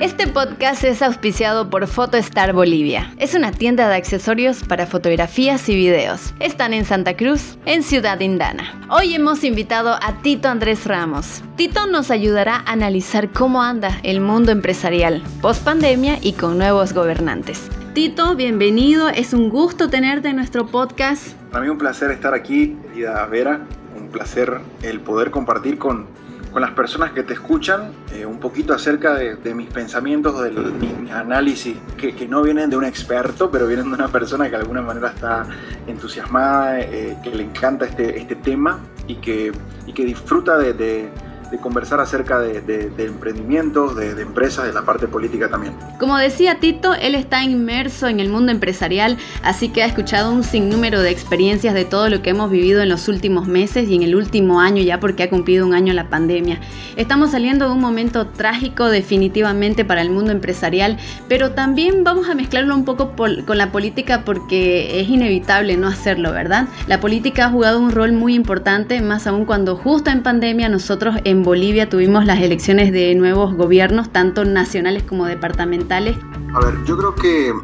Este podcast es auspiciado por PhotoStar Bolivia. Es una tienda de accesorios para fotografías y videos. Están en Santa Cruz, en Ciudad Indana. Hoy hemos invitado a Tito Andrés Ramos. Tito nos ayudará a analizar cómo anda el mundo empresarial post pandemia y con nuevos gobernantes. Tito, bienvenido. Es un gusto tenerte en nuestro podcast. Para mí un placer estar aquí, querida Vera. Un placer el poder compartir con con las personas que te escuchan eh, un poquito acerca de, mis pensamientos, de, mis, análisis, que, no vienen de un experto, pero vienen de una persona que de alguna manera está entusiasmada, eh, que le encanta este, este tema y que, y que disfruta de conversar acerca de, de, emprendimientos, de, de, empresas, de la parte política también. Como decía Tito, él está inmerso en el mundo empresarial, así que ha escuchado un sinnúmero de experiencias de todo lo que hemos vivido en los últimos meses y en el último año ya porque ha cumplido un año la pandemia. Estamos saliendo de un momento trágico definitivamente para el mundo empresarial, pero también vamos a mezclarlo un poco con la política porque es inevitable no hacerlo, ¿verdad? La política ha jugado un rol muy importante, más aún cuando justo en pandemia nosotros en Bolivia tuvimos las elecciones de nuevos gobiernos, tanto nacionales como departamentales. A ver, yo creo que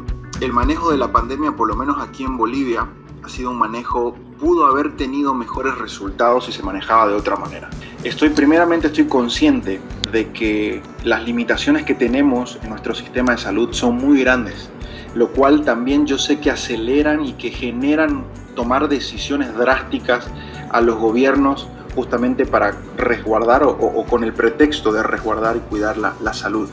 el manejo de la pandemia, por lo menos aquí en Bolivia, ha sido un manejo, pudo haber tenido mejores resultados si se manejaba de otra manera. Estoy primeramente estoy consciente de que las limitaciones que tenemos en nuestro sistema de salud son muy grandes, lo cual también yo sé que aceleran y que generan tomar decisiones drásticas a los gobiernos justamente para resguardar o, con el pretexto de resguardar y cuidar la, salud.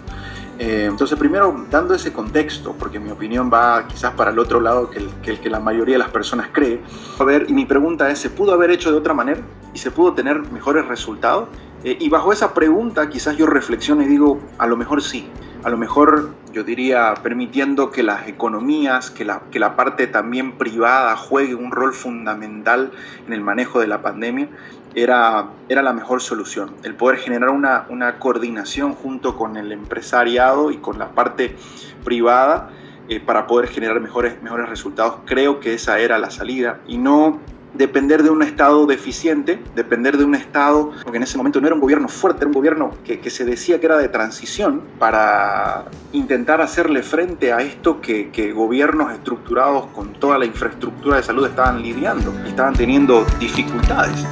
Eh, entonces, primero, dando ese contexto, porque mi opinión va quizás para el otro lado que el, que la mayoría de las personas cree, a ver, y mi pregunta es, ¿se pudo haber hecho de otra manera? ¿Y se pudo tener mejores resultados? Eh, y bajo esa pregunta quizás yo reflexiono y digo, a lo mejor sí, a lo mejor yo diría permitiendo que las economías, que la, que la parte también privada juegue un rol fundamental en el manejo de la pandemia, era, era la mejor solución. El poder generar una, una coordinación junto con el empresariado y con la parte privada eh, para poder generar mejores, mejores resultados. Creo que esa era la salida y no depender de un Estado deficiente, depender de un Estado, porque en ese momento no era un gobierno fuerte, era un gobierno que, que se decía que era de transición, para intentar hacerle frente a esto que, que, gobiernos estructurados con toda la infraestructura de salud estaban lidiando, estaban teniendo dificultades.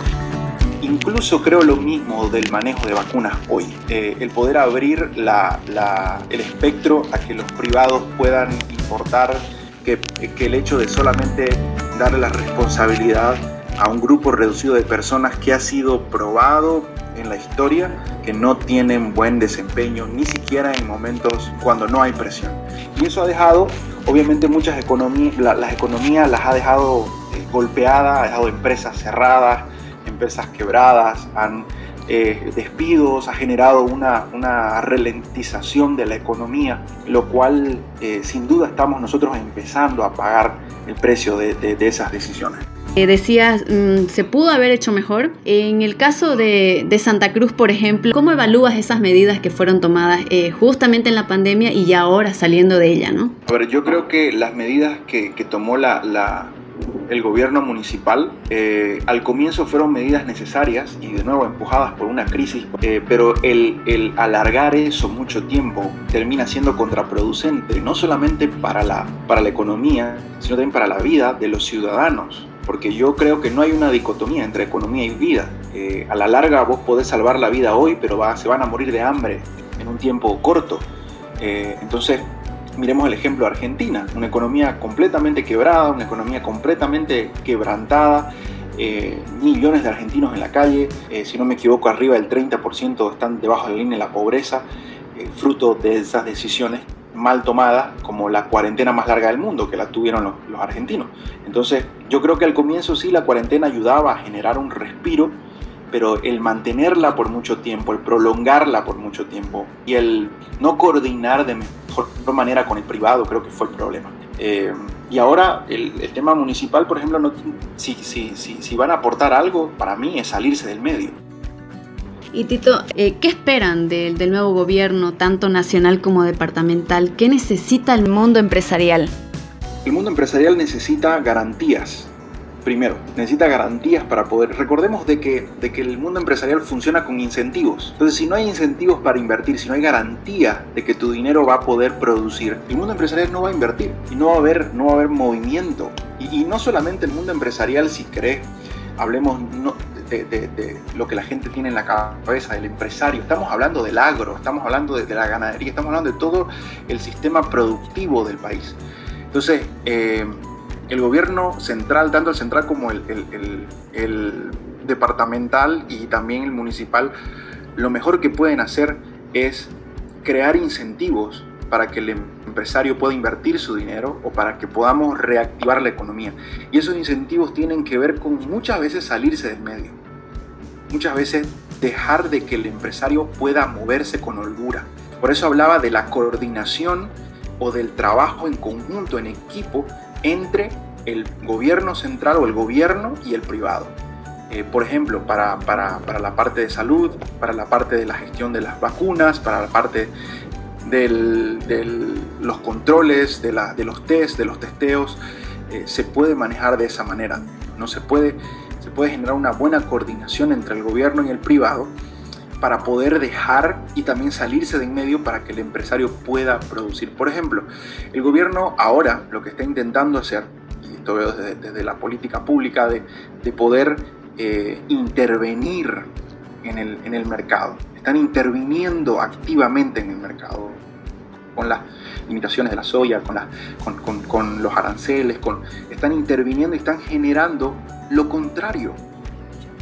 Incluso creo lo mismo del manejo de vacunas hoy. Eh, el poder abrir el espectro a que los privados puedan importar, que, que el hecho de solamente darle la responsabilidad a un grupo reducido de personas que ha sido probado en la historia que no tienen buen desempeño ni siquiera en momentos cuando no hay presión. Y eso ha dejado, obviamente muchas economías, las economías las ha dejado eh, golpeadas, ha dejado empresas cerradas, empresas quebradas, han eh, despidos, ha generado una, una, ralentización de la economía, lo cual eh, sin duda estamos nosotros empezando a pagar el precio de, de, esas decisiones. Eh, decías, mm, ¿se pudo haber hecho mejor? En el caso de, de, Santa Cruz, por ejemplo, ¿cómo evalúas esas medidas que fueron tomadas justamente en la pandemia y ya ahora saliendo de ella? ¿no? A ver, yo creo que las medidas que, que tomó la, la el gobierno municipal. Eh, al comienzo fueron medidas necesarias y de nuevo empujadas por una crisis, eh, pero el, el, alargar eso mucho tiempo termina siendo contraproducente, no solamente para la, para la economía, sino también para la vida de los ciudadanos. Porque yo creo que no hay una dicotomía entre economía y vida. Eh, a la larga vos podés salvar la vida hoy, pero va, se van a morir de hambre en un tiempo corto. entonces, Miremos el ejemplo de Argentina, una economía completamente quebrada, una economía completamente quebrantada, eh, millones de argentinos en la calle, eh, si no me equivoco arriba del 30% están debajo de la línea de la pobreza, eh, fruto de esas decisiones mal tomadas como la cuarentena más larga del mundo que la tuvieron los, los argentinos. Entonces yo creo que al comienzo sí la cuarentena ayudaba a generar un respiro, pero el mantenerla por mucho tiempo, el prolongarla por mucho tiempo y el no coordinar de mejor manera con el privado creo que fue el problema. Eh, y ahora el, tema municipal, por ejemplo, no, si, si, si, van a aportar algo, para mí es salirse del medio. Y Tito, eh, ¿qué esperan del, del nuevo gobierno, tanto nacional como departamental? ¿Qué necesita el mundo empresarial? El mundo empresarial necesita garantías primero, necesita garantías para poder. Recordemos de que, de que el mundo empresarial funciona con incentivos. Entonces, si no hay incentivos para invertir, si no hay garantía de que tu dinero va a poder producir, el mundo empresarial no va a invertir y no va a haber, no va a haber movimiento. Y, no solamente el mundo empresarial, si querés, hablemos de, lo que la gente tiene en la cabeza, del empresario. Estamos hablando del agro, estamos hablando de, la ganadería, estamos hablando de todo el sistema productivo del país. Entonces, eh, el gobierno central, tanto el central como el, departamental y también el municipal, lo mejor que pueden hacer es crear incentivos para que el empresario pueda invertir su dinero o para que podamos reactivar la economía. Y esos incentivos tienen que ver con muchas veces salirse del medio. Muchas veces dejar de que el empresario pueda moverse con holgura. Por eso hablaba de la coordinación o del trabajo en conjunto, en equipo, entre el gobierno central o el gobierno y el privado. Eh, por ejemplo, para, para, para, la parte de salud, para la parte de la gestión de las vacunas, para la parte de los controles, de, la, de, los test, de los testeos, eh, se puede manejar de esa manera. No se puede, se puede generar una buena coordinación entre el gobierno y el privado para poder dejar y también salirse de en medio para que el empresario pueda producir. Por ejemplo, el gobierno ahora lo que está intentando hacer, y esto veo desde, la política pública, de, poder eh, intervenir en el, en el mercado. Están interviniendo activamente en el mercado con las limitaciones de la soya, con, con, con, los aranceles, con, están interviniendo y están generando lo contrario.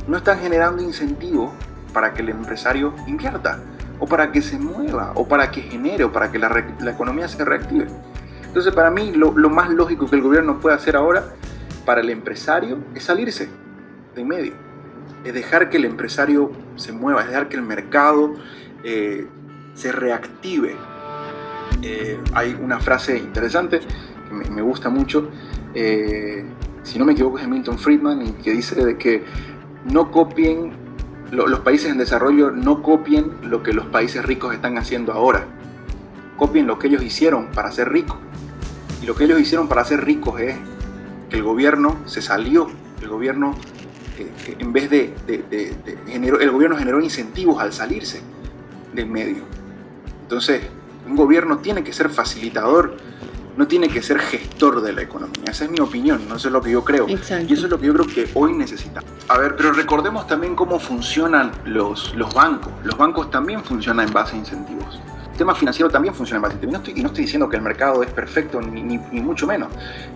No están generando incentivos para que el empresario invierta, o para que se mueva, o para que genere, o para que la, economía se reactive. Entonces para mí lo, más lógico que el gobierno puede hacer ahora para el empresario es salirse de en medio, es dejar que el empresario se mueva, es dejar que el mercado eh, se reactive. Eh, hay una frase interesante que me, gusta mucho, eh, si no me equivoco es Milton Friedman, y que dice de que no copien los países en desarrollo no copien lo que los países ricos están haciendo ahora. Copien lo que ellos hicieron para ser ricos. Y lo que ellos hicieron para ser ricos es que el gobierno se salió, el gobierno eh, en vez de, el gobierno generó incentivos al salirse del medio. Entonces, un gobierno tiene que ser facilitador no tiene que ser gestor de la economía. Esa es mi opinión, no eso es lo que yo creo. Y eso es lo que yo creo que hoy necesitamos. A ver, pero recordemos también cómo funcionan los, los bancos. Los bancos también funcionan en base a incentivos. El tema financiero también funciona en base a incentivos. y no estoy diciendo que el mercado es perfecto, ni, ni, mucho menos.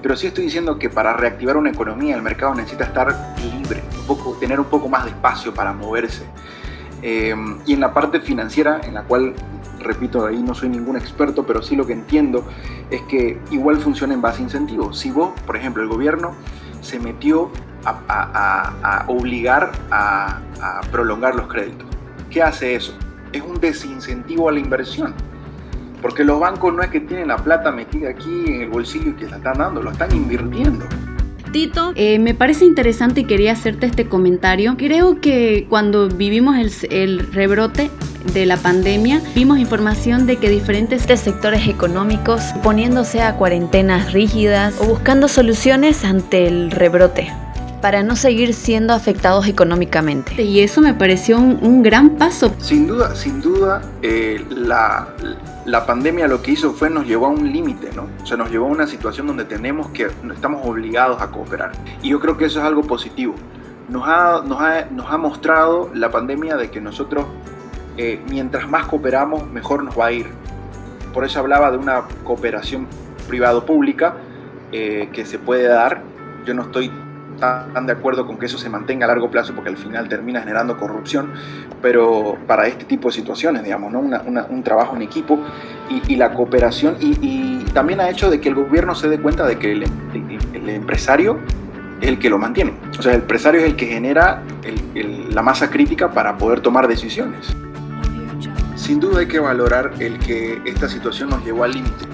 Pero sí estoy diciendo que para reactivar una economía el mercado necesita estar libre, un poco, tener un poco más de espacio para moverse. Eh, y en la parte financiera, en la cual repito, ahí no soy ningún experto, pero sí lo que entiendo es que igual funciona en base a incentivos. Si vos, por ejemplo, el gobierno se metió a, obligar a, prolongar los créditos, ¿qué hace eso? Es un desincentivo a la inversión. Porque los bancos no es que tienen la plata metida aquí en el bolsillo y que la están dando, lo están invirtiendo. Tito, eh, me parece interesante y quería hacerte este comentario. Creo que cuando vivimos el, el rebrote de la pandemia, vimos información de que diferentes sectores económicos poniéndose a cuarentenas rígidas o buscando soluciones ante el rebrote para no seguir siendo afectados económicamente. Y eso me pareció un, gran paso. Sin duda, sin duda, eh, la, la, pandemia lo que hizo fue nos llevó a un límite, ¿no? O sea, nos llevó a una situación donde tenemos que, estamos obligados a cooperar. Y yo creo que eso es algo positivo. Nos ha, nos ha, nos ha mostrado la pandemia de que nosotros eh, mientras más cooperamos, mejor nos va a ir. Por eso hablaba de una cooperación privado-pública eh, que se puede dar. Yo no estoy tan de acuerdo con que eso se mantenga a largo plazo porque al final termina generando corrupción, pero para este tipo de situaciones, digamos, ¿no? un trabajo en equipo y, la cooperación y, también ha hecho de que el gobierno se dé cuenta de que el, empresario es el que lo mantiene. O sea, el empresario es el que genera la masa crítica para poder tomar decisiones. Sin duda hay que valorar el que esta situación nos llevó al límite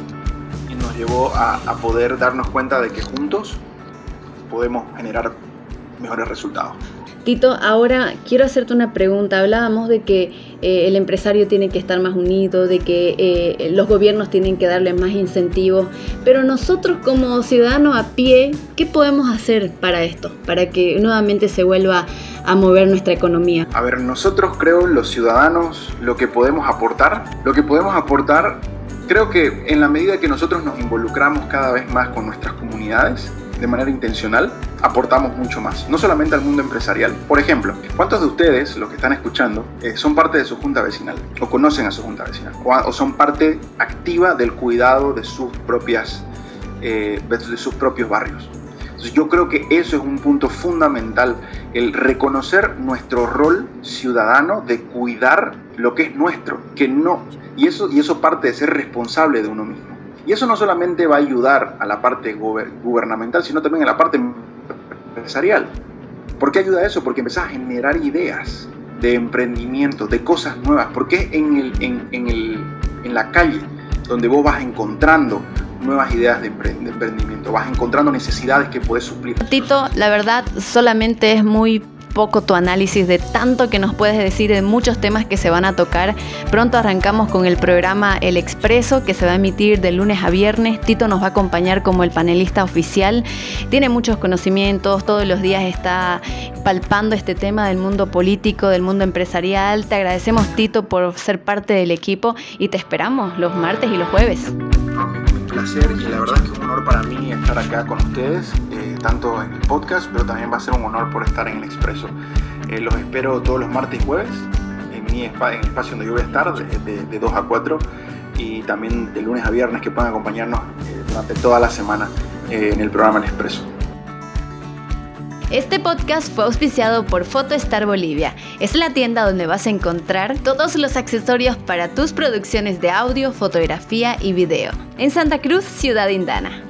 y nos llevó a, poder darnos cuenta de que juntos podemos generar mejores resultados. Tito, ahora quiero hacerte una pregunta. Hablábamos de que eh, el empresario tiene que estar más unido, de que eh, los gobiernos tienen que darle más incentivos, pero nosotros como ciudadanos a pie, ¿qué podemos hacer para esto? Para que nuevamente se vuelva a mover nuestra economía. A ver, nosotros creo los ciudadanos lo que podemos aportar, lo que podemos aportar, creo que en la medida que nosotros nos involucramos cada vez más con nuestras comunidades, de manera intencional, aportamos mucho más, no solamente al mundo empresarial. Por ejemplo, ¿cuántos de ustedes, los que están escuchando, eh, son parte de su junta vecinal o conocen a su junta vecinal o, son parte activa del cuidado de sus, propias, eh, de sus propios barrios? yo creo que eso es un punto fundamental, el reconocer nuestro rol ciudadano de cuidar lo que es nuestro, que no, y eso, y eso parte de ser responsable de uno mismo. Y eso no solamente va a ayudar a la parte gubernamental, sino también a la parte empresarial. ¿Por qué ayuda eso? Porque empezás a generar ideas de emprendimiento, de cosas nuevas, porque es en, el, en, el, en la calle donde vos vas encontrando nuevas ideas de, emprendimiento, vas encontrando necesidades que puedes suplir. Tito, la verdad solamente es muy poco tu análisis de tanto que nos puedes decir de muchos temas que se van a tocar. Pronto arrancamos con el programa El Expreso que se va a emitir de lunes a viernes. Tito nos va a acompañar como el panelista oficial. Tiene muchos conocimientos, todos los días está palpando este tema del mundo político, del mundo empresarial. Te agradecemos Tito por ser parte del equipo y te esperamos los martes y los jueves placer y la verdad es que un honor para mí estar acá con ustedes, eh, tanto en el podcast, pero también va a ser un honor por estar en el Expreso. Eh, los espero todos los martes y jueves en mi en el espacio donde yo voy a estar, de, de, 2 a 4, y también de lunes a viernes que puedan acompañarnos eh, durante toda la semana en el programa El Expreso. Este podcast fue auspiciado por PhotoStar Bolivia. Es la tienda donde vas a encontrar todos los accesorios para tus producciones de audio, fotografía y video. En Santa Cruz, Ciudad Indana.